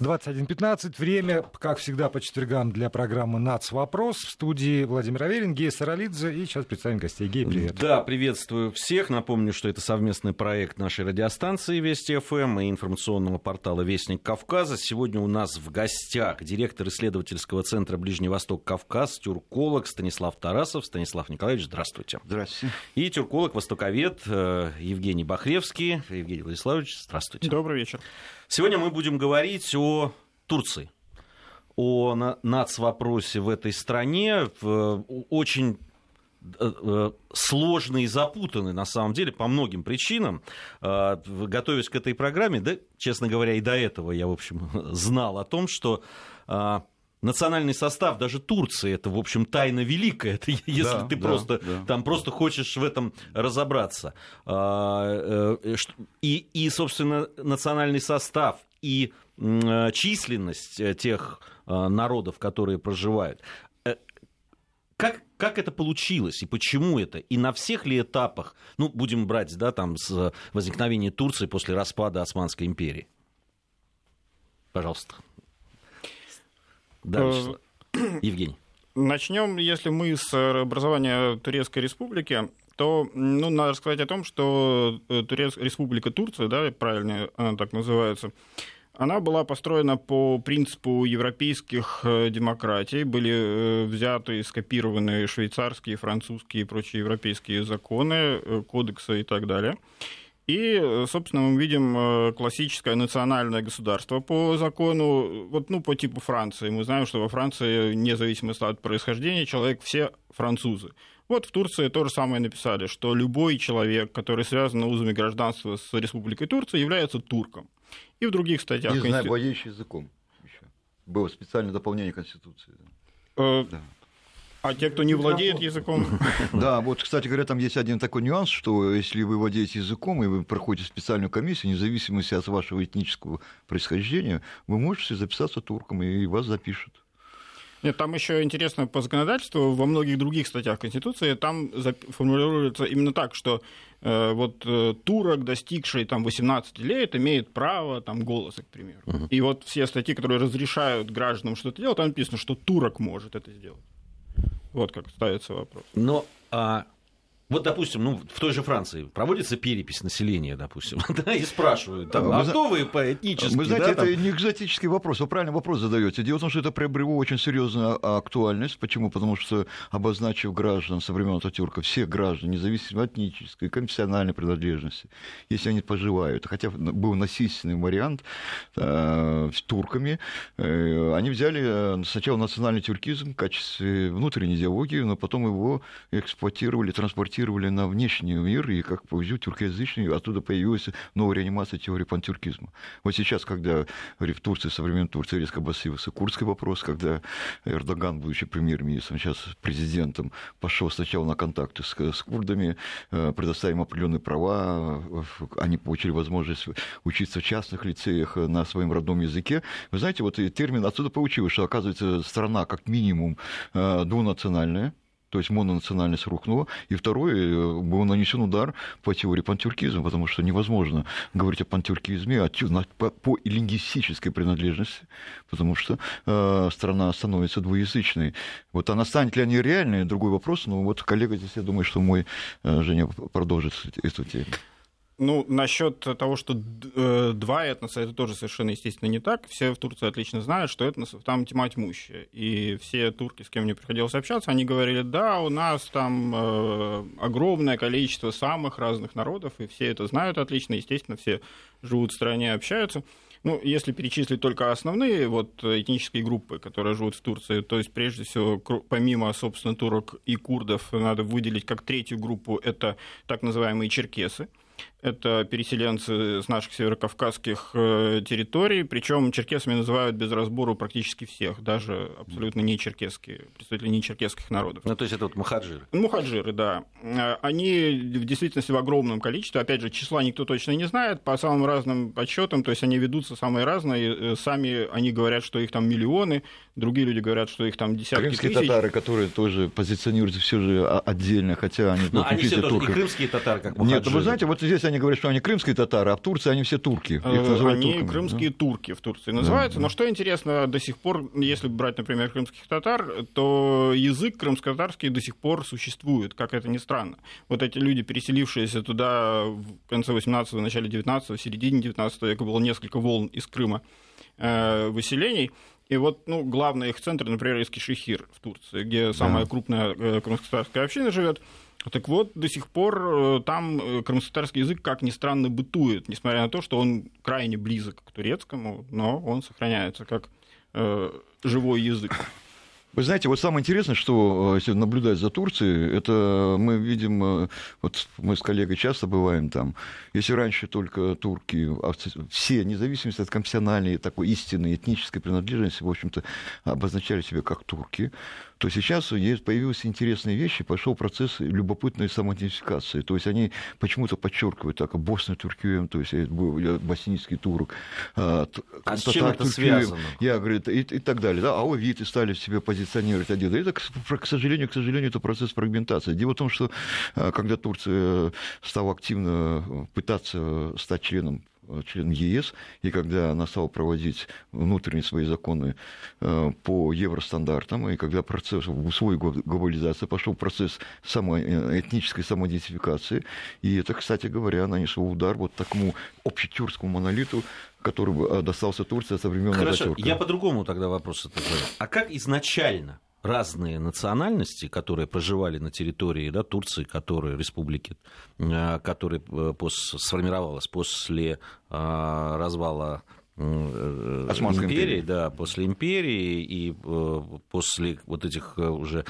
21.15. Время, как всегда, по четвергам для программы «Нац. Вопрос». В студии Владимир Аверин, Гея Саралидзе. И сейчас представим гостей. Гей, привет. Да, приветствую всех. Напомню, что это совместный проект нашей радиостанции Вести ФМ и информационного портала Вестник Кавказа. Сегодня у нас в гостях директор исследовательского центра Ближний Восток Кавказ, тюрколог Станислав Тарасов. Станислав Николаевич, здравствуйте. Здравствуйте. И тюрколог, востоковед э, Евгений Бахревский. Евгений Владиславович, здравствуйте. Добрый вечер. Сегодня мы будем говорить о Турции, о нацвопросе в этой стране. Очень э, э, сложный и запутанный, на самом деле, по многим причинам. Э, готовясь к этой программе, да, честно говоря, и до этого я, в общем, знал о том, что национальный состав даже Турции это, в общем, тайна великая, это, если да, ты да, просто да. там просто хочешь в этом разобраться. И, и, собственно, национальный состав и Э, численность э, тех э, народов, которые проживают. Как, как это получилось и почему это? И на всех ли этапах, ну, будем брать, да, там, с возникновения Турции после распада Османской империи? Пожалуйста. Да, Евгений. Начнем, если мы с образования Турецкой Республики, то ну, надо сказать о том, что Турец... Республика Турция, да, правильно она так называется, она была построена по принципу европейских э, демократий. Были э, взяты и скопированы швейцарские, французские и прочие европейские законы, э, кодексы и так далее. И, собственно, мы видим классическое национальное государство по закону, вот, ну, по типу Франции. Мы знаем, что во Франции, независимо от происхождения, человек все французы. Вот в Турции то же самое написали, что любой человек, который связан узами гражданства с Республикой Турция, является турком. И в других статьях... Не знаю, владеющий языком еще. Было специальное дополнение Конституции. Э, да. А те, кто не владеет языком? Да, вот, кстати говоря, там есть один такой нюанс, что если вы владеете языком, и вы проходите специальную комиссию, независимо от вашего этнического происхождения, вы можете записаться турком, и вас запишут. Нет, там еще интересно по законодательству, во многих других статьях Конституции там формулируется именно так, что э, вот э, турок, достигший там 18 лет, имеет право там голоса, к примеру. Uh-huh. И вот все статьи, которые разрешают гражданам что-то делать, там написано, что турок может это сделать. Вот как ставится вопрос. Но а вот, допустим, ну, в той же Франции проводится перепись населения, допустим, да, и спрашивают, там, а, а кто вы по этнически? Вы знаете, да, это там... не экзотический вопрос, вы правильный вопрос задаете. Дело в том, что это приобрело очень серьезную актуальность. Почему? Потому что, обозначив граждан со времен Ататюрка, всех граждан, независимо от этнической, конфессиональной принадлежности, если они поживают, хотя был насильственный вариант э, с турками, э, они взяли э, сначала национальный тюркизм в качестве внутренней идеологии, но потом его эксплуатировали, транспортировали проектировали на внешний мир, и как повезет тюркоязычный, оттуда появилась новая реанимация теории пантюркизма. Вот сейчас, когда в Турции, современной Турции резко обострился курдский вопрос, когда Эрдоган, будучи премьер-министром, сейчас президентом, пошел сначала на контакты с, с курдами, э, предоставим определенные права, они получили возможность учиться в частных лицеях на своем родном языке. Вы знаете, вот и термин отсюда получилось, что, оказывается, страна как минимум э, двунациональная, то есть мононациональность рухнула, и второе, э, был нанесен удар по теории пантюркизма, потому что невозможно говорить о пантюркизме а по, по лингвистической принадлежности, потому что э, страна становится двуязычной. Вот она станет ли они реальной, другой вопрос, но вот коллега здесь, я думаю, что мой э, Женя продолжит эту тему. Ну, насчет того, что э, два этноса, это тоже совершенно естественно не так. Все в Турции отлично знают, что этносов там тьма тьмущая. И все турки, с кем мне приходилось общаться, они говорили, да, у нас там э, огромное количество самых разных народов, и все это знают отлично, естественно, все живут в стране, общаются. Ну, если перечислить только основные вот, этнические группы, которые живут в Турции, то есть, прежде всего, помимо, собственно, турок и курдов, надо выделить как третью группу, это так называемые черкесы – это переселенцы с наших северокавказских э, территорий, причем черкесами называют без разбору практически всех, даже абсолютно не черкесские, представители не черкесских народов. Ну, то есть это вот мухаджиры? Мухаджиры, да. Э, они в действительности в огромном количестве, опять же, числа никто точно не знает, по самым разным подсчетам, то есть они ведутся самые разные, э, сами они говорят, что их там миллионы, другие люди говорят, что их там десятки Крымские тысяч. татары, которые тоже позиционируются все же отдельно, хотя они... Но они все тоже не крымские татары, как Мухаджиры. Нет, вы знаете, вот здесь они турчане говорят, что они крымские татары, а в Турции они все турки. Их называют Они турками, крымские да. турки в Турции называются. Но что интересно, до сих пор, если брать, например, крымских татар, то язык крымско-татарский до сих пор существует, как это ни странно. Вот эти люди, переселившиеся туда в конце 18-го, начале 19-го, в середине 19 века, было несколько волн из Крыма э, выселений. И вот, ну, главный их центр, например, Эскишехир в Турции, где самая крупная э, крымско-татарская община живет. Так вот, до сих пор э, там э, крымско-татарский язык, как ни странно, бытует, несмотря на то, что он крайне близок к турецкому, но он сохраняется как э, живой язык. Вы знаете, вот самое интересное, что э, наблюдать за Турцией, это мы видим, вот мы с коллегой часто бываем там, если раньше только турки, а все, независимо от конфессиональной, такой истинной этнической принадлежности, в общем-то, обозначали себя как турки, то сейчас появились интересные вещи, пошел процесс любопытной самоидентификации. То есть они почему-то подчеркивают так, Босна Тюркием, то есть я был- я боснийский турок, а, А с чем это связано? Я, говорит, и, и так далее. Да? А овиты стали себе позиционировать один. Это, к, сожалению, к сожалению, это процесс фрагментации. Дело в том, что э, когда Турция стала активно э, пытаться стать членом э, членом ЕС, и когда она стала проводить внутренние свои законы э, по евростандартам, и когда процесс условий гла- глобализации пошел процесс само, э, этнической самоидентификации, и это, кстати говоря, нанесло удар вот такому общетюркскому монолиту, который достался Турции со времен Хорошо, Ататюрка. я по-другому тогда вопрос задаю. А как изначально разные национальности, которые проживали на территории да, Турции, которые республики, э, которые э, пос- сформировалась после э, развала Османской империи, империи. да, после империи и после вот этих уже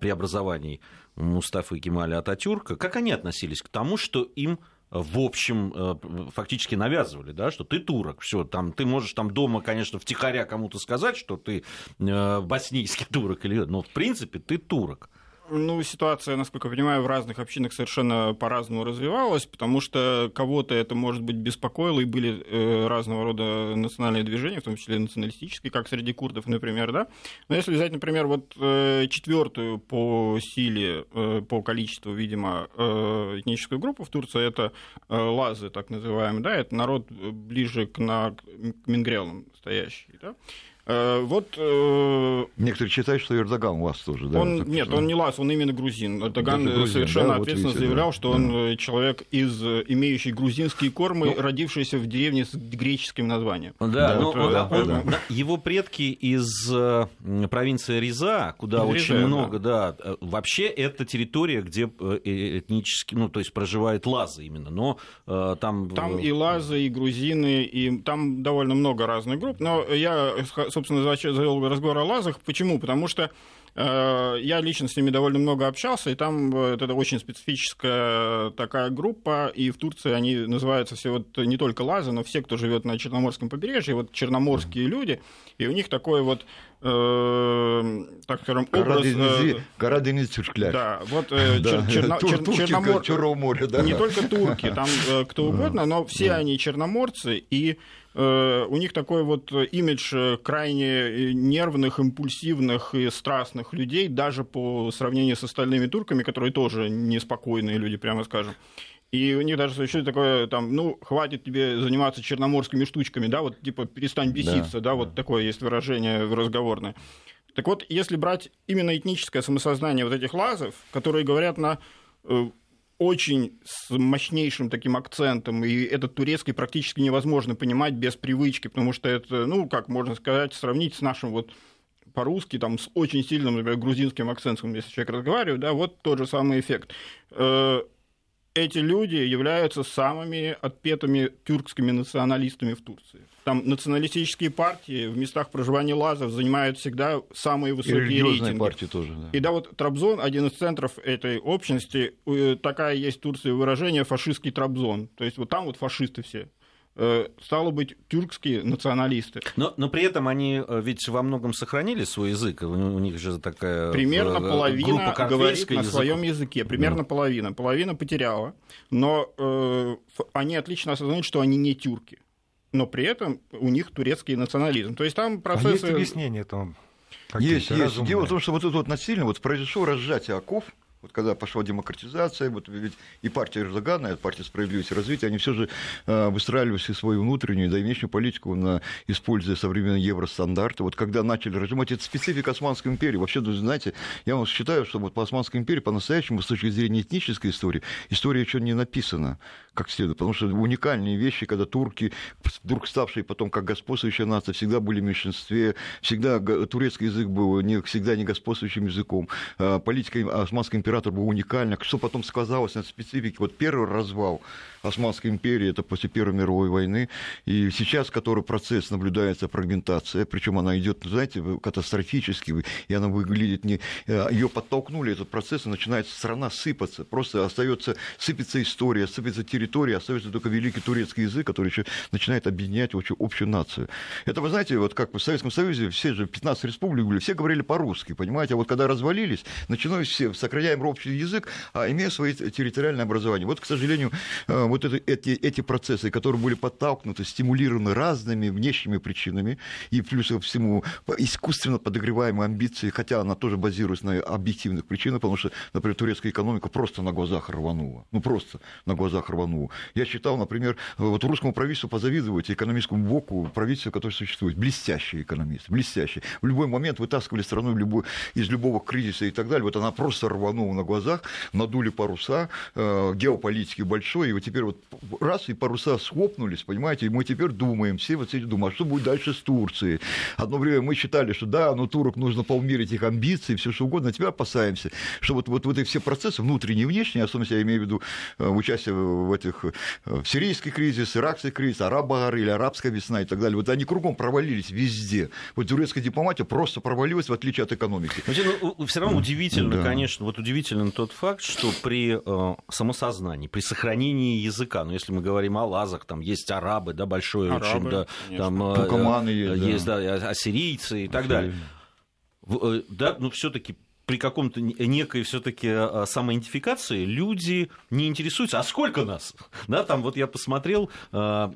преобразований Мустафы Кемаля Ататюрка, как они относились к тому, что им в общем, э, фактически навязывали, да, что ты турок, все, там, ты можешь там дома, конечно, втихаря кому-то сказать, что ты э, боснийский турок, или, но в принципе ты турок. Ну, ситуация, насколько я понимаю, в разных общинах совершенно по-разному развивалась, потому что кого-то это, может быть, беспокоило, и были э, разного рода национальные движения, в том числе националистические, как среди курдов, например, да. Но если взять, например, вот э, четвертую по силе, э, по количеству, видимо, э, этническую группу в Турции, это э, лазы, так называемые, да, это народ ближе к, на, к мингрелам стоящий, да. Э, Вот э, Некоторые считают, что Эрдоган у вас тоже, да? он, нет, он не лаз, он именно грузин. Эрдоган Даже грузин, совершенно да, вот ответственно видите, заявлял, да, что да. он э, человек из э, имеющий грузинские кормы, Ну, родившийся в деревне с греческим названием. Да, Да, вот, он- да, он- да. да, его предки из э, провинции Риза, куда Из очень много, да. э, вообще это территория, где э, э, этнически, ну, то есть проживают лазы именно, но э, там... Там э, и лазы, и грузины, и там довольно много разных групп. Но я, собственно, завел разговор о лазах. Почему? Потому что э, я лично с ними довольно много общался, и там э, это очень специфическая такая группа, и в Турции они называются все вот не только лазы, но все, кто живет на Черноморском побережье, вот черноморские люди, и у них такой вот, э, так скажем, образ... э, Тюркляр. да, вот э, Да. чер- черно- Тур- чер- черномор- Черного моря, да. не только турки, там э, кто угодно, но все они черноморцы, и у них такой вот имидж э, крайне э, нервных, импульсивных и страстных людей, даже по сравнению с остальными турками, которые тоже неспокойные люди, прямо скажем. И у них даже существует такое, там, ну, хватит тебе заниматься черноморскими штучками, да, вот, типа, перестань беситься, да, вот такое есть выражение разговорное. Так вот, если брать именно этническое самосознание вот этих лазов, которые говорят на э, очень с мощнейшим таким акцентом, и этот турецкий практически невозможно понимать без привычки, потому что это, ну, как можно сказать, сравнить с нашим вот по-русски, там, с очень сильным, например, грузинским акцентом, если человек разговаривает, да, вот тот же самый эффект. Эти люди являются самыми отпетыми тюркскими националистами в Турции. Там националистические партии в местах проживания лазов занимают всегда самые И высокие религиозные рейтинги. партии тоже, да. И да, вот Трабзон, один из центров этой общности, э, такая есть в Турции выражение «фашистский Трабзон». То есть вот там вот фашисты все. Э, Стало быть, тюркские националисты. Но, но при этом они э, ведь во многом сохранили свой язык. У, них же такая Примерно э, группа половина говорит на языков. своем языке. Примерно половина. Половина потеряла. Но э, они отлично осознают, что они не тюрки. Но при этом у них турецкий национализм. То есть там А есть процессы... объяснение этому? Есть, есть. разумные? Дело в том, что вот это вот насильно вот произошло разжатие оков вот когда пошла демократизация, вот ведь и партия Эрдогана, и партия справедливости и развития, они все же э, выстраивали свою внутреннюю, да и внешнюю политику, на, используя современные евростандарты. Вот когда начали разжимать, это специфика Османской империи. Вообще, знаете, я вам считаю, что вот по Османской империи по-настоящему, с точки зрения этнической истории, история еще не написана как следует. Потому что уникальные вещи, когда турки, вдруг ставшие потом как господствующая нация, всегда были в меньшинстве, всегда турецкий язык был не, всегда не господствующим языком. А, политика османского императора была уникальна. Что потом сказалось на специфике? Вот первый развал Османской империи, это после Первой мировой войны. И сейчас, который процесс наблюдается фрагментация, причем она идет, знаете, катастрофически, и она выглядит не... Э, Ее подтолкнули, этот процесс, и начинает страна сыпаться. Просто остается, сыпется история, сыпется территория, остается только великий турецкий язык, который еще начинает объединять общую, общую нацию. Это, вы знаете, вот как в Советском Союзе все же 15 республик были, все говорили по-русски, понимаете? А вот когда развалились, начиналось все, сохраняем общий язык, а имея свои территориальное образование. Вот, к сожалению, э, вот это, эти, эти процессы, которые были подтолкнуты, стимулированы разными внешними причинами, и плюс ко всему искусственно подогреваемые амбиции, хотя она тоже базируется на объективных причинах, потому что, например, турецкая экономика просто на глазах рванула. Ну, просто на глазах рванула. Я считал, например, вот русскому правительству позавидовать экономическому блоку правительства, которое существует. Блестящие экономисты, блестящие. В любой момент вытаскивали страну любой, из любого кризиса и так далее. Вот она просто рванула на глазах, надули паруса, э, геополитики большой, и вот теперь вот раз и паруса схлопнулись, понимаете, и мы теперь думаем, все вот эти думают, а что будет дальше с Турцией? Одно время мы считали, что да, ну турок нужно поумерить их амбиции, все что угодно, а теперь опасаемся, что вот, вот, вот эти все процессы, внутренние и внешние, особенно я имею в виду э, участие в этих в э, сирийский кризис, иракский кризис, арабагар или арабская весна и так далее, вот они кругом провалились везде. Вот турецкая дипломатия просто провалилась, в отличие от экономики. Но, ну, все равно удивительно, да. конечно, вот удивителен тот факт, что при э, самосознании, при сохранении языка, ну, если мы говорим о лазах, там есть арабы, да, большой арабы, очень, да, там э, Тукаманы есть, есть да. да, ассирийцы и так далее. Э, да, но все-таки при каком-то некой все-таки а, самоидентификации люди не интересуются, а сколько нас? Да, там вот я посмотрел, а,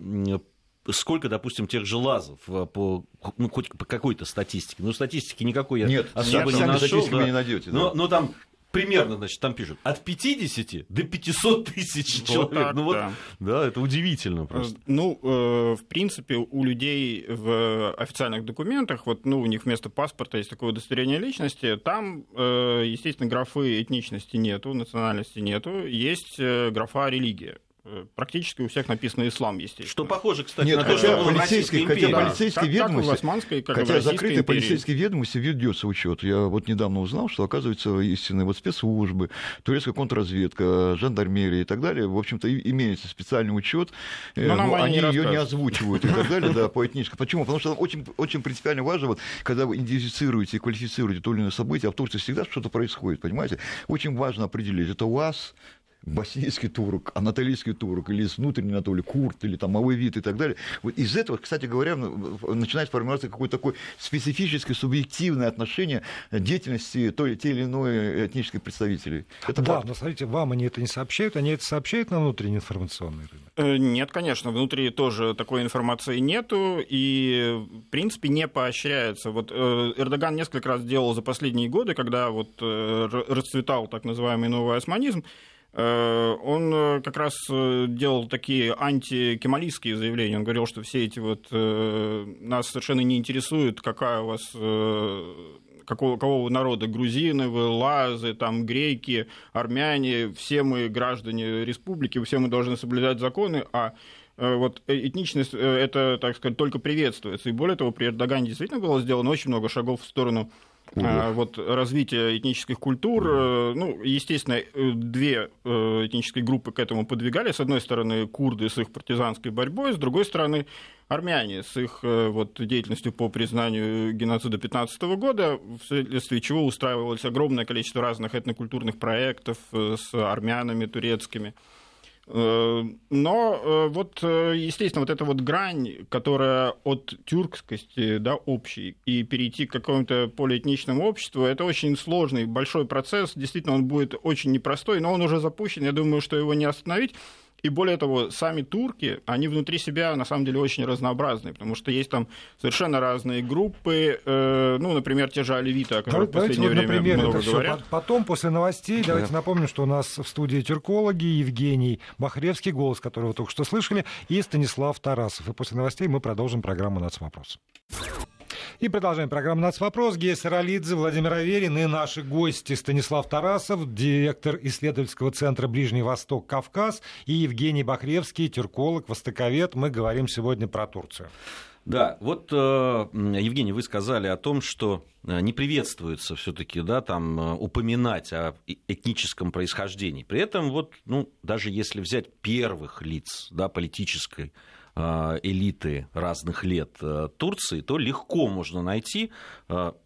сколько, допустим, тех же лазов а, по, ну, хоть по какой-то статистике. Ну, статистики никакой я Нет, особо не нашел. Да. не найдете. Да. Но, но там примерно, значит, там пишут, от 50 до 500 тысяч вот человек. Так, ну вот, да. да, это удивительно просто. Ну, э, в принципе, у людей в официальных документах, вот, ну, у них вместо паспорта есть такое удостоверение личности, там, э, естественно, графы этничности нету, национальности нету, есть э, графа религия. Э, практически у всех написано ислам, естественно. Что похоже, кстати, Нет, на то, что полицейский, хотя да. полицейские как, ведомости, как османской, как хотя закрытые империи. полицейские ведомости ведется учет. Я вот недавно узнал, что оказывается истинные вот спецслужбы, турецкая контрразведка, жандармерия и так далее, в общем-то, имеется специальный учет, э, но, но они, ее не озвучивают и так далее, да, по этническому. Почему? Потому что очень, очень принципиально важно, вот, когда вы идентифицируете и квалифицируете то или иное событие, а в Турции всегда что-то происходит, понимаете? Очень важно определить, это у вас боснийский турок, анатолийский турок, или из внутренней Анатолии, курт, или там алавит и так далее. Вот из этого, кстати говоря, ну, начинает формироваться какое-то такое специфическое, субъективное отношение деятельности той, те или иной этнических представителей. Это да, факт. но смотрите, вам они это не сообщают, они это сообщают на внутренний информационный рынок? Э, нет, конечно, внутри тоже такой информации нету, и, в принципе, не поощряется. Вот э, Эрдоган несколько раз делал за последние годы, когда вот э, расцветал так называемый новый османизм, он э, как раз э, делал такие антикемалистские заявления. Он говорил, что все эти вот нас совершенно не интересует, какая у вас какого, какого народа, грузины, вы, лазы, там, греки, армяне, все мы граждане республики, все мы должны соблюдать законы, а вот этничность, это, так сказать, только приветствуется. И более того, при Эрдогане действительно было сделано очень много шагов в сторону а, вот развитие этнических культур, э, ну, естественно, э, две э, этнические группы к этому подвигали. С одной стороны, курды с их партизанской борьбой, с другой стороны, армяне с их вот, деятельностью по признанию геноцида 15 года, вследствие чего устраивалось огромное количество разных этнокультурных проектов с армянами турецкими. Э, но э, вот, э, естественно, вот эта вот грань, которая от тюркскости, да, общей, и перейти к какому-то полиэтничному обществу, это очень сложный, большой процесс. Действительно, он будет очень непростой, но он уже запущен. Я думаю, что его не остановить. И более того, сами турки, они внутри себя на самом деле очень разнообразные, потому что есть там совершенно разные группы, э, ну, например, те же алевиты, о которых Давайте, в последнее вот, время например, много это говорят. Все потом, после новостей, давайте напомним, что у нас в студии тюркологи Евгений Бахревский, голос которого только что слышали, и Станислав Тарасов. И после новостей мы продолжим программу «Нацвопрос». И продолжаем программу «Нацвопрос». Гея Саралидзе, Владимир Аверин и наши гости Станислав Тарасов, директор исследовательского центра «Ближний Восток, Кавказ» и Евгений Бахревский, тюрколог, востоковед. Мы говорим сегодня про Турцию. Да, вот, э, Евгений, вы сказали о том, что э, не приветствуется все-таки, да, там э, упоминать о этническом происхождении. При этом вот, ну, даже если взять первых лиц, да, политической элиты разных лет Турции, то легко можно найти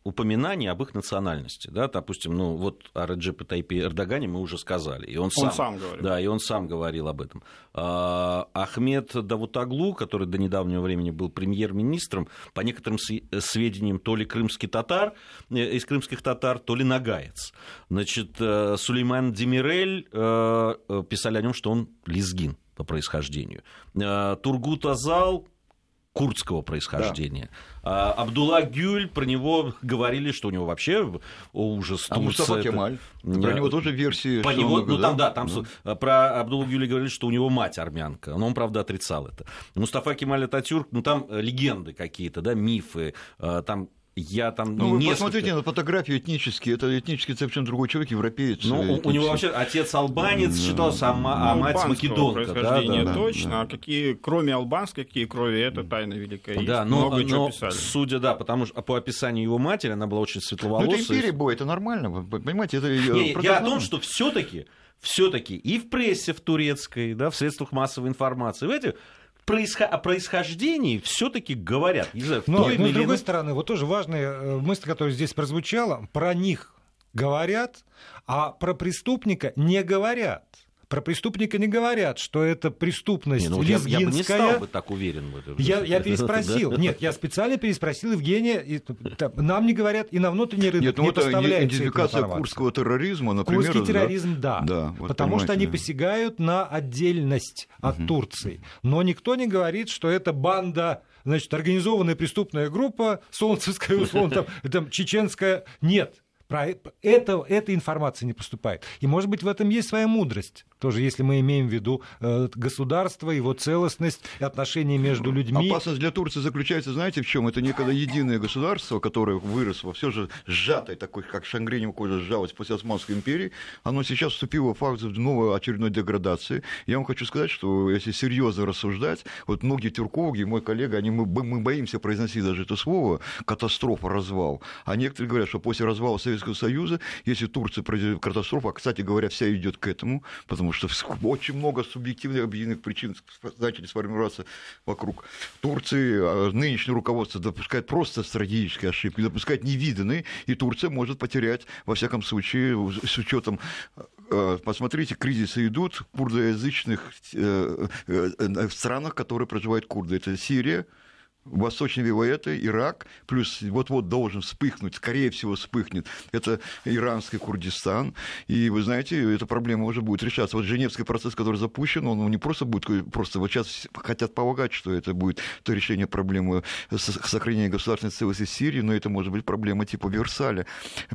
упоминание об их национальности. Да? Допустим, ну вот о Реджепе Тайпе Эрдогане мы уже сказали. И он, сам, он сам говорил. Да, и он сам говорил об этом. Ахмед Давутаглу, который до недавнего времени был премьер-министром, по некоторым сведениям, то ли крымский татар, из крымских татар, то ли нагаец. Значит, Сулейман Демирель писали о нем, что он лезгин по происхождению. Тургут Азал курдского происхождения. Да. А Абдулла Гюль, про него говорили, что у него вообще ужас А Мустафа это... Кемаль, про него тоже версии. По него, много, ну да? там, да, там да. про Абдулла Гюля говорили, что у него мать армянка, но он, правда, отрицал это. Мустафа Кемаль Ататюрк, ну там легенды какие-то, да, мифы, там я там ну, вы несколько... посмотрите на фотографию этнические. Это этнически совершенно другой человек, европеец. Ну, у него вообще отец албанец считался, а, а ну, мать македонка. происхождения да, да, точно. да. А какие, кроме албанской, какие крови, это тайна великая. Да, но, много но писали. судя, да, потому что по описанию его матери, она была очень светловолосая. Ну, это империя была, это нормально, вы понимаете? Это Не, я о том, что все-таки все-таки и в прессе в турецкой, да, в средствах массовой информации, в этих о происхождении все-таки говорят. Не знаю, но, но с другой стороны, вот тоже важная мысль, которая здесь прозвучала, про них говорят, а про преступника не говорят. Про преступника не говорят, что это преступность не, ну, лезгинская. Я, я бы не стал бы так уверен в этом. Я, я переспросил. Нет, я специально переспросил Евгения. И, там, нам не говорят, и на внутренний рынок Нет, ну, не это поставляется идентификация курского терроризма, например. Курский терроризм, да. да вот потому что они посягают на отдельность от угу. Турции. Но никто не говорит, что это банда значит, организованная преступная группа, солнцевская, условно, там, там чеченская. Нет, про это, эта информация не поступает. И, может быть, в этом есть своя мудрость. Тоже, если мы имеем в виду э, государство, его целостность, отношения между людьми. Опасность для Турции заключается, знаете, в чем? Это некогда единое государство, которое выросло, все же сжатое, такое, как Шангренем кожа сжалось после Османской империи, оно сейчас вступило в фазу новой очередной деградации. Я вам хочу сказать, что если серьезно рассуждать, вот многие тюркологи, мой коллега, они, мы, мы боимся произносить даже это слово, катастрофа, развал. А некоторые говорят, что после развала Советского Союза, если Турция произойдет катастрофа, а, кстати говоря, вся идет к этому, потому что очень много субъективных объективных причин начали сформироваться вокруг Турции. А нынешнее руководство допускает просто стратегические ошибки, допускает невиданные, и Турция может потерять, во всяком случае, с учетом э, Посмотрите, кризисы идут в курдоязычных э, э, странах, которые проживают курды. Это Сирия, Восточный Вилуэты, Ирак, плюс вот-вот должен вспыхнуть, скорее всего вспыхнет, это иранский Курдистан. И вы знаете, эта проблема уже будет решаться. Вот Женевский процесс, который запущен, он не просто будет, просто вот сейчас хотят полагать, что это будет то решение проблемы сохранения государственной целости Сирии, но это может быть проблема типа Версаля,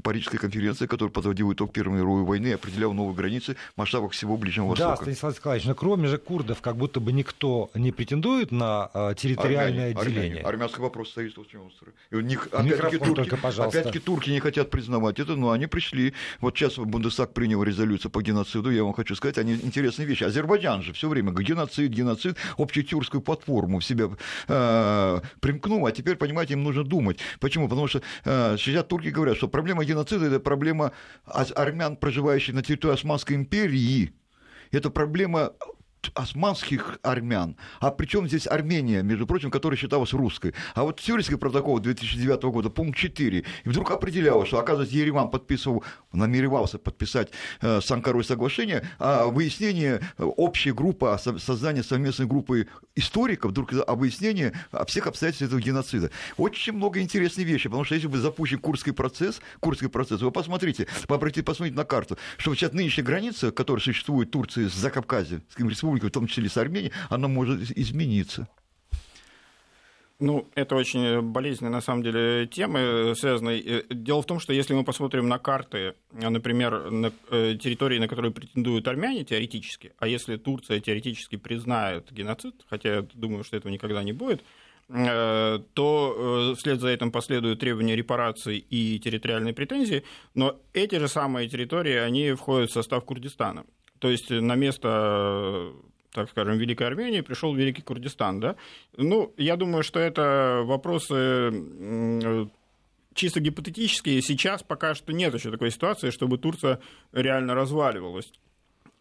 Парижской конференции, которая подводила итог Первой мировой войны и определяла новые границы в масштабах всего Ближнего Востока. Да, Станислав Николаевич, но кроме же курдов, как будто бы никто не претендует на а, территориальное Армяне, отделение Армения. Армянский вопрос стоит очень острый. И у них, опять-таки, турки, опять-таки, турки не хотят признавать это, но они пришли. Вот сейчас Бундестаг принял резолюцию по геноциду, я вам хочу сказать, они интересные вещи. Азербайджан же все время геноцид, геноцид, общетюркскую платформу в себя э, примкнул, а теперь, понимаете, им нужно думать. Почему? Потому что э, сейчас турки говорят, что проблема геноцида – это проблема армян, проживающих на территории Османской империи, это проблема османских армян. А причем здесь Армения, между прочим, которая считалась русской. А вот Сюрийский протокол 2009 года, пункт 4, и вдруг определялось, что, оказывается, Ереван подписывал, намеревался подписать э, с Анкарой соглашение о выяснении э, общей группы, о создании совместной группы историков, вдруг о выяснении всех обстоятельств этого геноцида. Очень много интересных вещей, потому что если бы запущен Курский процесс, Курский процесс, вы посмотрите, посмотрите на карту, что сейчас нынешняя граница, которая существует в Турции с Закавказьем, с республикой, республики, в том числе с Арменией, она может измениться. Ну, это очень болезненная, на самом деле, тема, э, связанная. Э, дело в том, что если мы посмотрим на карты, э, например, на территории, на которые претендуют армяне теоретически, а если Турция теоретически признает геноцид, хотя я думаю, что этого никогда не будет, то вслед за этим последуют требования репараций и территориальные претензии, но эти же самые территории, они входят в состав Курдистана. То есть на место так скажем, Великой Армении пришел Великий Курдистан, да? Ну, я думаю, что это вопросы чисто гипотетические. Сейчас пока что нет еще такой ситуации, чтобы Турция реально разваливалась.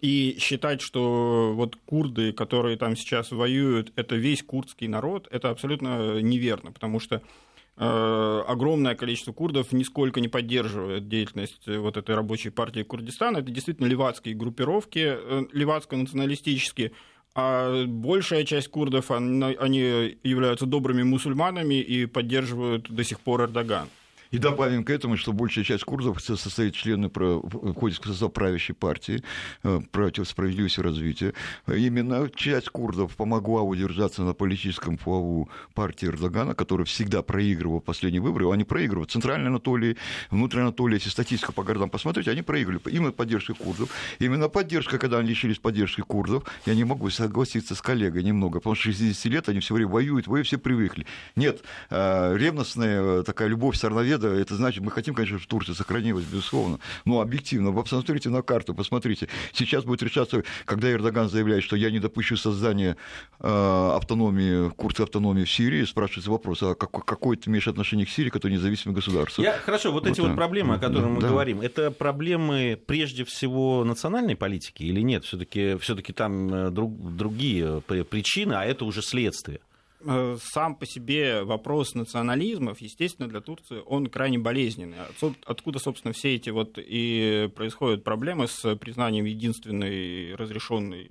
И считать, что вот курды, которые там сейчас воюют, это весь курдский народ, это абсолютно неверно, потому что Э, огромное количество курдов нисколько не поддерживает деятельность вот этой рабочей партии Курдистана. Это действительно левацкие группировки, э, левацко-националистические, а большая часть курдов, они являются добрыми мусульманами и поддерживают до сих пор Эрдоган. И добавим к этому, что большая часть курдов состоит члены, входит в состав правящей партии э, против справедливости и развития. Именно часть курдов помогла удержаться на политическом плаву партии Эрдогана, которая всегда проигрывала последние выборы. Они проигрывают. В Центральной Анатолии, внутренней Анатолии, если статистику по городам посмотрите, они проиграли. Именно поддержкой курдов. Именно поддержка, когда они лишились поддержки курдов, я не могу согласиться с коллегой немного, потому что 60 лет они все время воюют, вы все привыкли. Нет, э, ревностная такая любовь сорновед победа, это значит, мы хотим, конечно, чтобы Турция сохранилась, безусловно, но объективно, вы посмотрите на карту, посмотрите, сейчас будет решаться, когда Эрдоган заявляет, что я не допущу создания э, автономии, курса автономии в Сирии, спрашивается вопрос, а как, какое ты имеешь отношение к Сирии, которое независимое государство? Я, хорошо, вот, вот эти вот проблемы, о которых мы да. говорим, это проблемы прежде всего национальной политики или нет? Все-таки все там э, друг, другие причины, а это уже следствие. Э, сам по себе вопрос национализмов, естественно, для Турции он крайне болезненный. Откуда, собственно, все эти вот и происходят проблемы с признанием единственной разрешенной э,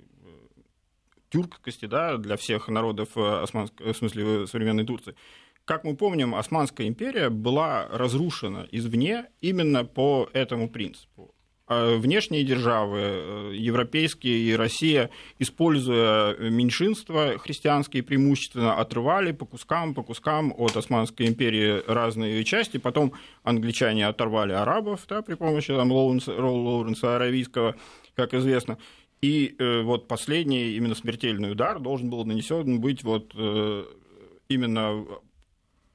тюркскости да, для всех народов э, в смысле современной Турции. Как мы помним, Османская империя была разрушена извне именно по этому принципу. А внешние державы, э, европейские и Россия, используя меньшинства христианские преимущественно, отрывали по кускам, по кускам от Османской империи разные части. Потом англичане оторвали арабов да, при помощи там, Лоуренса, Лоуренса Аравийского, как известно. И э, вот последний именно смертельный удар должен был нанесен быть вот э, именно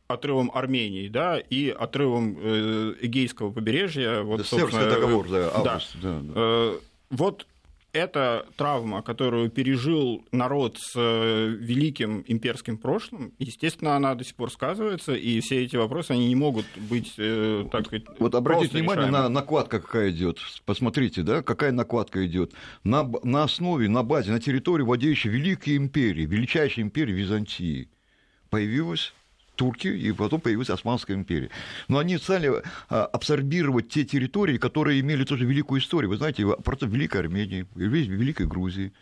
отрывом Армении, да, и отрывом э, Эгейского побережья. Вот, да, собственно, договор, да, август. Да. Да, да. Э, вот эта травма, которую пережил народ с э, великим имперским прошлым, естественно, она до сих пор сказывается, и все эти вопросы, они не могут быть, так сказать, Вот обратите внимание решаемы. на накладка какая идет. Посмотрите, да, какая накладка идет. На, на основе, на базе, на территории владеющей великой империи, величайшей империи Византии, появилась турки, и потом появилась Османская империя. Но они стали а, абсорбировать те территории, которые имели тоже великую историю. Вы знаете, просто Великой Армении, Великой Грузии,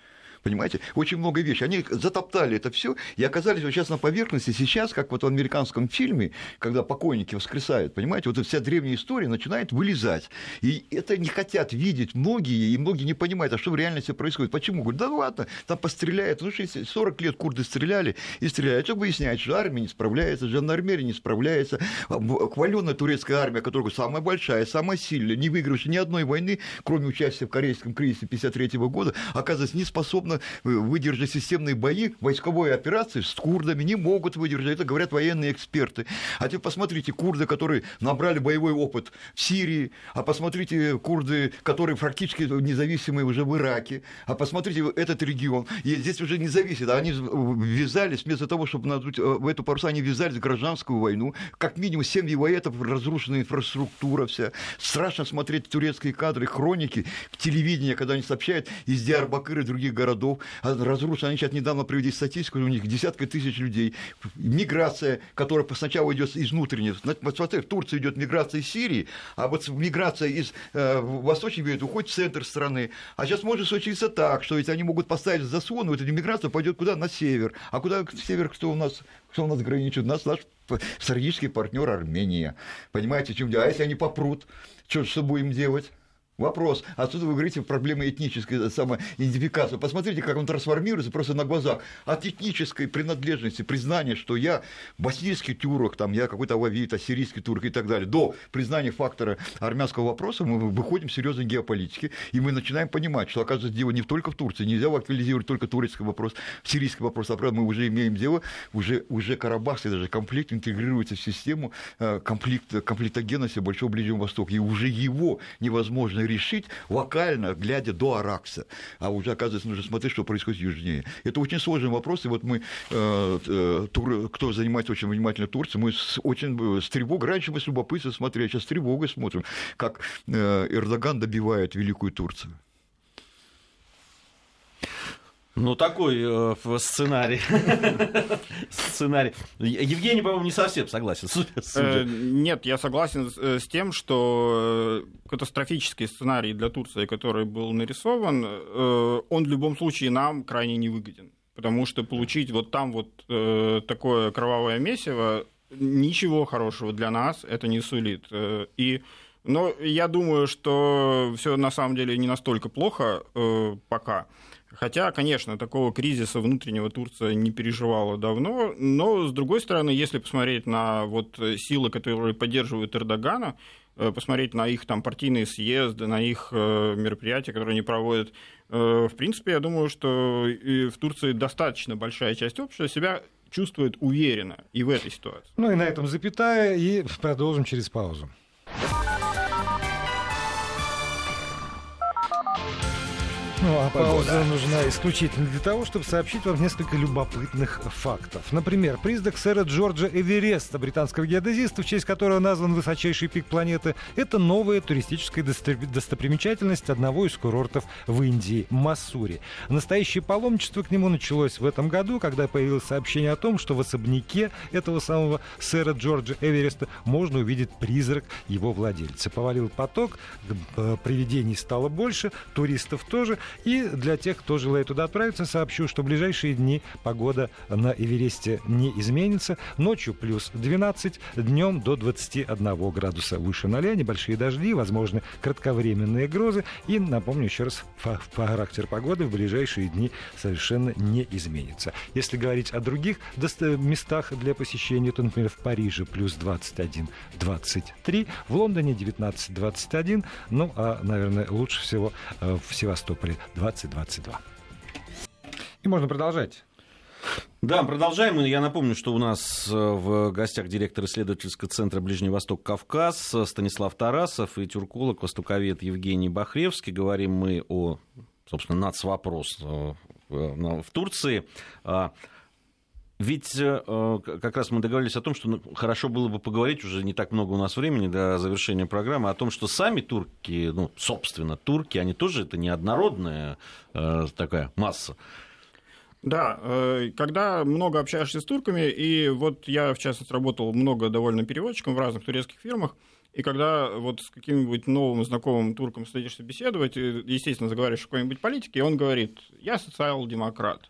Понимаете? Очень много вещей. Они затоптали это все и оказались вот сейчас на поверхности. Сейчас, как вот в американском фильме, когда покойники воскресают, понимаете, вот эта вся древняя история начинает вылезать. И это не хотят видеть многие, и многие не понимают, а что в реальности происходит. Почему? Говорят, да ладно, там постреляют. Ну, 40 лет курды стреляли и стреляли. А что выясняет, что армия не справляется, жандармерия не справляется. Хваленная турецкая армия, которая самая большая, самая сильная, не выигравшая ни одной войны, кроме участия в корейском кризисе 1953 года, оказывается, не способна способна выдержать системные бои, войсковые операции с курдами, не могут выдержать. Это говорят военные эксперты. А теперь посмотрите, курды, которые набрали боевой опыт в Сирии, а посмотрите курды, которые практически независимые уже в Ираке, а посмотрите этот регион. И здесь уже не зависит. Они ввязались, вместо того, чтобы надуть э, в эту парусу, они ввязались в гражданскую войну. Как минимум семь воетов, разрушена инфраструктура вся. Страшно смотреть турецкие кадры, хроники, телевидение, когда они сообщают из Диарбакыра и других городов городов а разрушены. Они сейчас недавно провели статистику, у них десятка тысяч людей. Миграция, которая сначала идет из внутренней. Смотри, в Турции идет миграция из Сирии, а вот миграция из э, Восточной Берега уходит в центр страны. А сейчас может случиться так, что ведь они могут поставить заслон, вот эта миграция пойдет куда? На север. А куда север, кто у нас, кто у нас граничит? У нас наш стратегический партнер Армения. Понимаете, чем дело? А если они попрут, что, что будем делать? Вопрос. Отсюда вы говорите проблемы этнической самоидентификации. Посмотрите, как он трансформируется просто на глазах. От этнической принадлежности, признания, что я боснийский тюрок, там, я какой-то ававит, ассирийский турк и так далее, до признания фактора армянского вопроса мы выходим в серьезной геополитике, и мы начинаем понимать, что, оказывается, дело не только в Турции. Нельзя актуализировать только турецкий вопрос, сирийский вопрос, а правда мы уже имеем дело, уже, уже Карабахский даже конфликт интегрируется в систему э, конфликта, конфликтогенности Большого Ближнего Востока, и уже его невозможно решить локально, глядя до Аракса. А уже, оказывается, нужно смотреть, что происходит южнее. Это очень сложный вопрос, и вот мы, э, э, тур, кто занимается очень внимательно Турцией, мы с, очень с тревогой, раньше мы с любопытством смотрели, а сейчас с тревогой смотрим, как э, Эрдоган добивает Великую Турцию. Ну, такой э, сценарий. сценарий. Евгений, по-моему, не совсем согласен. Э, нет, я согласен с, э, тем, что э, катастрофический сценарий для Турции, который был нарисован, э, он в любом случае нам крайне невыгоден. Потому что получить вот там вот э, такое кровавое месиво, ничего хорошего для нас это не сулит. И но я думаю, что все на самом деле не настолько плохо э, пока. Хотя, конечно, такого кризиса внутреннего Турция не переживала давно, но, с другой стороны, если посмотреть на вот силы, которые поддерживают Эрдогана, э, посмотреть на их там партийные съезды, на их э, мероприятия, которые они проводят, э, в принципе, я думаю, что в Турции достаточно большая часть общества себя чувствует уверенно и в этой ситуации. Ну и на этом запятая, и продолжим через паузу. Ну, а пауза нужна исключительно для того, чтобы сообщить вам несколько любопытных фактов. Например, признак сэра Джорджа Эвереста, британского геодезиста, в честь которого назван высочайший пик планеты, это новая туристическая достопримечательность одного из курортов в Индии – Массури. Настоящее паломничество к нему началось в этом году, когда появилось сообщение о том, что в особняке этого самого сэра Джорджа Эвереста можно увидеть призрак его владельца. Повалил поток, э, привидений стало больше, туристов тоже – и для тех, кто желает туда отправиться, сообщу, что в ближайшие дни погода на Эвересте не изменится. Ночью плюс 12, днем до 21 градуса выше ноля, небольшие дожди, возможны кратковременные грозы. И, напомню еще раз, характер погоды в ближайшие дни совершенно не изменится. Если говорить о других местах для посещения, то, например, в Париже плюс 21-23, в Лондоне 19-21, ну, а, наверное, лучше всего э, в Севастополе 2022. И можно продолжать. Да, продолжаем. Я напомню, что у нас э, в гостях директор исследовательского центра Ближний Восток Кавказ Станислав Тарасов и тюрколог, востоковед Евгений Бахревский. Говорим мы о, собственно, нацвопрос э, в Турции. Ведь э, как раз мы договорились о том, что ну, хорошо было бы поговорить, уже не так много у нас времени до завершения программы, о том, что сами турки, ну, собственно, турки, они тоже это неоднородная э, такая масса. Да, э, когда много общаешься с турками, и вот я, в частности, работал много довольно переводчиком в разных турецких фирмах, и когда вот с каким-нибудь новым знакомым турком садишься беседовать, естественно, заговариваешь о какой-нибудь политике, и он говорит, я социал-демократ.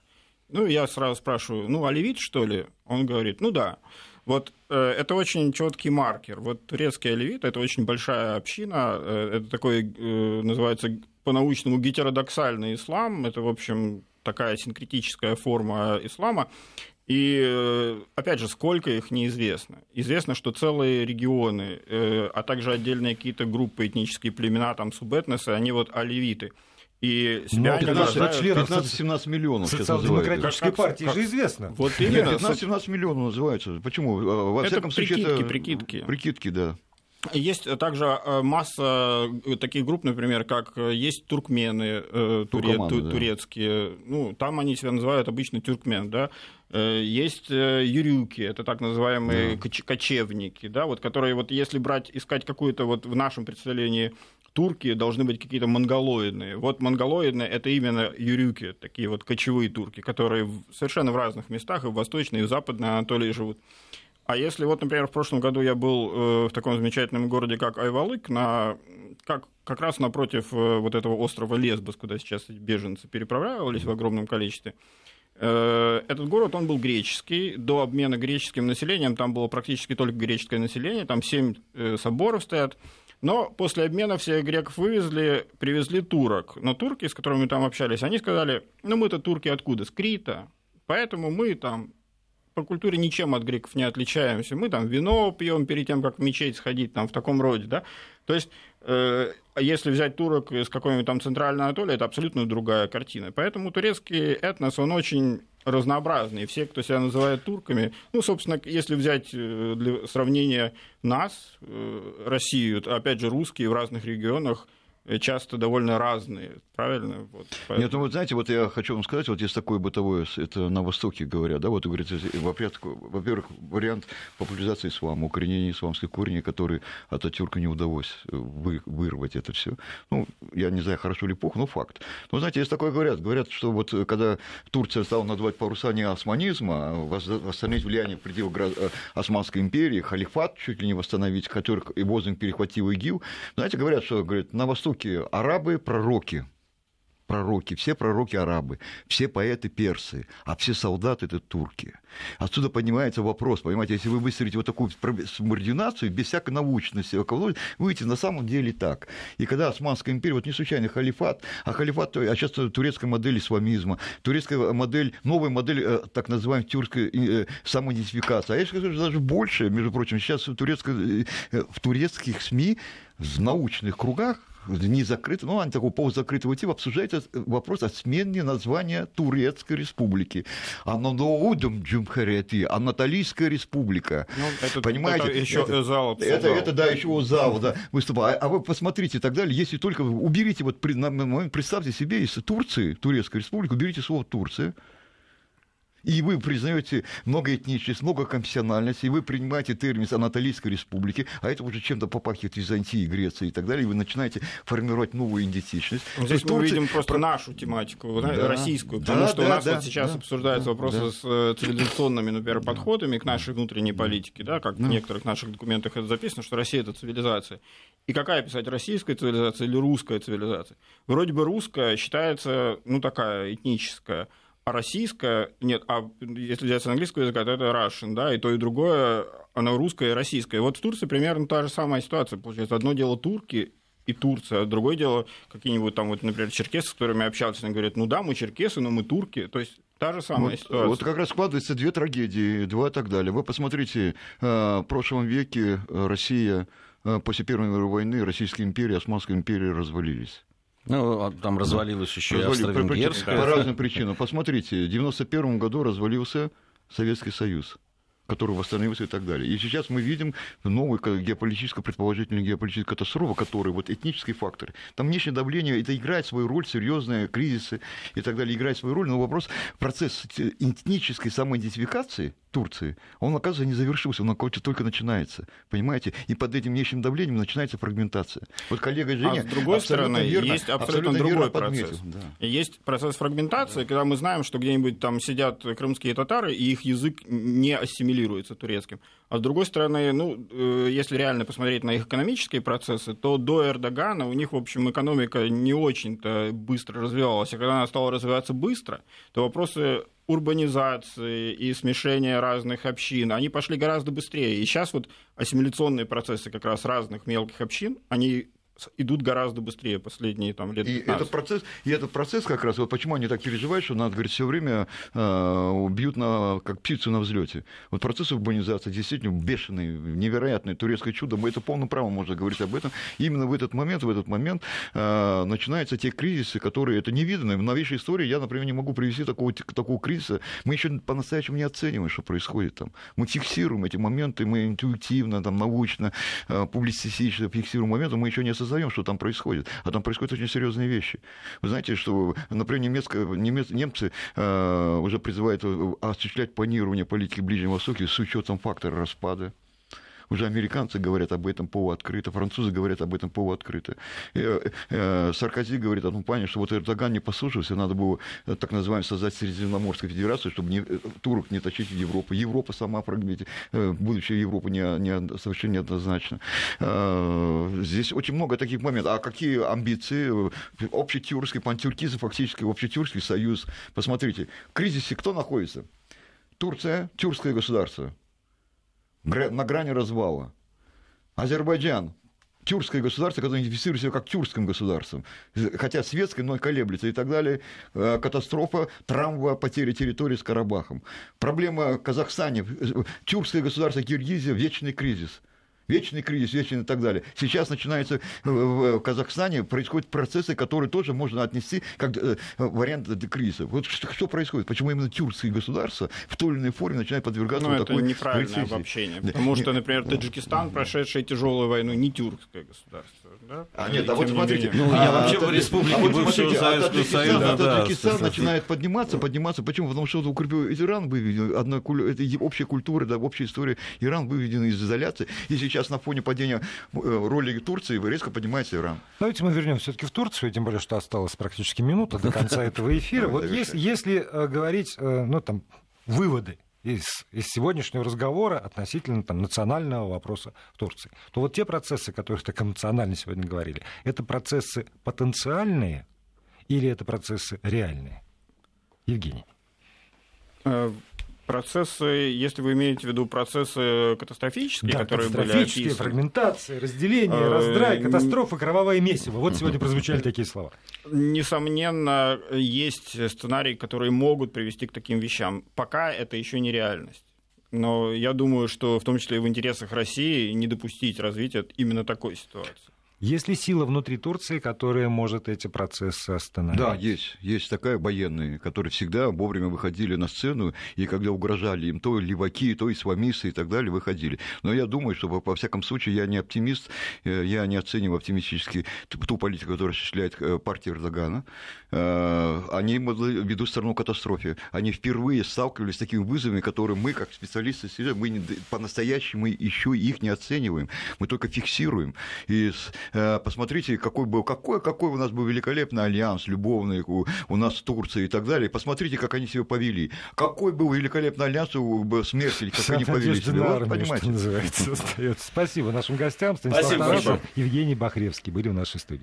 Ну, я сразу спрашиваю, ну, оливит, что ли? Он говорит, ну да. Вот э, это очень четкий маркер. Вот турецкий оливит – это очень большая община, э, это такой, э, называется по-научному гетеродоксальный ислам, это, в общем, такая синкретическая форма ислама. И, э, опять же, сколько их неизвестно. Известно, что целые регионы, э, а также отдельные какие-то группы, этнические племена, там, субэтносы, они вот оливиты – и себя 15-17 миллионов Социал-демократической партии же известно. Вот именно. 15-17 миллионов называется. Почему? Во это всяком случае, прикидки, это прикидки. Прикидки, да. Есть также э, масса э, таких групп, например, как э, есть туркмены туре, ту, да. турецкие. Ну, там они себя называют обычно тюркмен, да. Есть юрюки, это так называемые да. кочевники, да, вот, которые вот если брать, искать какую-то вот в нашем представлении турки должны быть какие-то монголоидные. Вот монголоидные это именно юрюки, такие вот кочевые турки, которые совершенно в разных местах, и в Восточной, и в Западной Анатолии живут. А если вот, например, в прошлом году я был э, в таком замечательном городе, как Айвалык, на, как, как раз напротив э, вот этого острова Лесбос, куда сейчас беженцы переправлялись в огромном количестве, э, этот город, он был греческий. До обмена греческим населением там было практически только греческое население. Там семь соборов стоят. Но после обмена всех греков вывезли, привезли турок. Но турки, с которыми мы там общались, они сказали, ну мы-то турки откуда? С Крита. Поэтому мы там по культуре ничем от греков не отличаемся. Мы там вино пьем перед тем, как в мечеть сходить, там в таком роде, да. То есть, э, если взять турок из какой-нибудь там центральной Анатолии, это абсолютно другая картина. Поэтому турецкий этнос, он очень разнообразный. Все, кто себя называет турками, ну, собственно, если взять э, для сравнения нас, э, Россию, опять же, русские в разных регионах – часто довольно разные, правильно? Вот, поэтому... Нет, ну вот знаете, вот я хочу вам сказать, вот есть такое бытовое, это на Востоке говорят, да, вот говорится, во-первых, вариант популяризации ислама, укоренения исламских корней, который от Ататюрка не удалось э, вы, вырвать это все. Ну, я не знаю, хорошо или плохо, но факт. Но знаете, есть такое говорят, говорят, что вот э, когда Турция стала надувать паруса не османизма, а восстановить влияние в пределах Османской империи, халифат чуть ли не восстановить, который и Бозинг перехватил ИГИЛ, знаете, говорят, что говорят, на Востоке Востоке арабы пророки, пророки, все пророки арабы, все поэты персы, а все солдаты это турки. Отсюда поднимается вопрос, понимаете, если вы выстроите вот такую субординацию без всякой научности, вы видите, на самом деле так. И когда Османская империя, вот не случайно халифат, а халифат, а сейчас турецкая модель исламизма, турецкая модель, новая модель э, так называемой тюркской э, самоидентификации. А я скажу, даже больше, между прочим, сейчас в, э, в турецких СМИ в научных кругах не закрыто, ну, они такого полузакрытого типа обсуждается вопрос о смене названия Турецкой республики. Ананоудум Джумхарети, Анатолийская республика. Ну, это, Понимаете? Это еще это, зал это, это, да, еще зал, да, выступал. А, а вы посмотрите и так далее, если только уберите, вот представьте себе из Турции, Турецкой республики, уберите слово Турция, и вы признаете многоэтничность, многоконфессиональность, и вы принимаете термин Анатолийской республики, а это уже чем-то попахивает Византией, Грецией и так далее, и вы начинаете формировать новую идентичность. Ну, здесь мы Турция... видим просто нашу тематику, да, российскую, потому да, что да, у нас да, вот сейчас да, обсуждаются да, вопросы да. с э, цивилизационными, например, подходами к нашей внутренней политике, да, как да. в некоторых наших документах это записано, что Россия – это цивилизация. И какая писать, российская цивилизация или русская цивилизация? Вроде бы русская считается, ну, такая этническая, а российская, нет, а если взять с английского языка, то это Russian, да, и то, и другое, оно русское и российское. Вот в Турции примерно та же самая ситуация, получается. Одно дело турки и Турция, а другое дело какие-нибудь там, вот, например, черкесы, с которыми общался, они говорят, ну да, мы черкесы, но мы турки, то есть та же самая вот, ситуация. Вот как раз складываются две трагедии, два и так далее. Вы посмотрите, э, в прошлом веке Россия э, после Первой мировой войны, Российская империя, Османская империя развалились. Ну, а там развалилось еще и Австро-Венгерская. По разным причинам. Посмотрите, в 1991 году развалился Советский Союз который восстановился и так далее. И сейчас мы видим новую геополитическую, предположительную геополитическую катастрофу, которая вот этнический фактор. Там внешнее давление, это играет свою роль, серьезные кризисы и так далее, играет свою роль, но вопрос, процесс этнической самоидентификации Турции, он, оказывается, не завершился, он только начинается, понимаете? И под этим внешним давлением начинается фрагментация. Вот коллега Женя... А с другой стороны, верно, есть абсолютно, абсолютно другой процесс. Да. Есть процесс фрагментации, да. когда мы знаем, что где-нибудь там сидят крымские татары, и их язык не ассимилируется турецким. А с другой стороны, ну, э, если реально посмотреть на их экономические процессы, то до Эрдогана у них, в общем, экономика не очень-то быстро развивалась. А когда она стала развиваться быстро, то вопросы урбанизации и смешения разных общин, они пошли гораздо быстрее. И сейчас вот ассимиляционные процессы как раз разных мелких общин, они идут гораздо быстрее последние там, лет 15. И этот, процесс, и этот процесс как раз, вот почему они так переживают, что надо, говорит, все время э, бьют на, как птицу на взлете. Вот процесс урбанизации действительно бешеный, невероятный, турецкое чудо, мы это полным правом можно говорить об этом. И именно в этот момент, в этот момент э, начинаются те кризисы, которые, это невиданно. В новейшей истории я, например, не могу привести такого, такого кризиса. Мы еще по-настоящему не оцениваем, что происходит там. Мы фиксируем эти моменты, мы интуитивно, там, научно, э, публицистично фиксируем моменты, мы еще не осознаем, что там происходит. А там происходят очень серьезные вещи. Вы знаете, что, например, немецкая, немец, немцы э, уже призывают э, осуществлять планирование политики Ближнего Востока с учетом фактора распада уже американцы говорят об этом полуоткрыто, французы говорят об этом полуоткрыто. Э, э, Саркози говорит о том плане, что вот Эрдоган не послушался, надо было э, так называемую создать Средиземноморскую федерацию, чтобы не, турок не тащить в Европу. Европа сама, будущее Европы не, не, совершенно неоднозначно. Здесь очень много таких моментов. А какие амбиции? Общетюркский, пантюркизм, фактически общетюркский союз. Посмотрите, в кризисе кто находится? Турция, тюркское государство на грани развала. Азербайджан тюркское государство, которое идентифицирует себя как тюркским государством, хотя светское, но колеблется и так далее. Э, катастрофа, травма, потеря территории с Карабахом. Проблема в Казахстане, тюркское государство Киргизия, вечный кризис – Вечный кризис, вечный и так далее. Сейчас начинается в Казахстане, происходят процессы, которые тоже можно отнести как э, вариант кризиса. Вот что, что происходит? Почему именно тюркские государства в той или иной форме начинают подвергаться ну, вот это такой неправильное рецессии? обобщение. Потому что, например, Таджикистан, прошедший тяжелую войну, не тюркское государство. Да? А нет, а вот не смотрите. Ну, а, я вообще а, в республике а вот бывшего смотрите, а Советского Таджикистан, Союза, а да, Таджикистан начинает подниматься, подниматься. Почему? Потому что укрепил Иран выведен, одна, это общая культура, да, общая история. Иран выведен из изоляции, и сейчас на фоне падения э, роли Турции резко поднимается Иран. Давайте мы вернемся все-таки в Турцию, тем более, что осталось практически минута до конца этого эфира. Вот если э, говорить, э, ну, там, выводы из, из сегодняшнего разговора относительно там, национального вопроса в Турции, то вот те процессы, о которых так эмоционально сегодня говорили, это процессы потенциальные или это процессы реальные? Евгений. Процессы, если вы имеете в виду процессы катастрофические, Да, которые были катастрофические, описаны, фрагментация, разделение, Э, раздрай, катастрофа, кровавое месиво. Вот сегодня прозвучали такие слова. несомненно, есть сценарии, которые могут привести к таким вещам. Пока это еще не реальность. Но я думаю, что в том числе и в интересах России не допустить развития именно такой ситуации. Есть ли сила внутри Турции, которая может эти процессы остановить? Да, есть. Есть такая военные, которые всегда вовремя выходили на сцену, и когда угрожали им то леваки, то исламисты и так далее, выходили. Но я думаю, что, во всяком случае, я не оптимист, э, я не оцениваю оптимистически ту политику, которую осуществляет э, партия Эрдогана. Э, Они ведут страну к катастрофе. Они впервые сталкивались с такими вызовами, которые мы, как специалисты, мы по-настоящему еще их не оцениваем. Мы только фиксируем. И посмотрите, какой был, какой, какой у нас был великолепный альянс любовный у, у нас с Турцией и так далее. Посмотрите, как они себя повели. Какой был великолепный альянс у б- с Меркель, как Вся они повели себя. Вот, армию, понимаете. что называется, остается. Спасибо нашим гостям. Станислав Спасибо Тарасов. Евгений Бахревский были в нашей студии.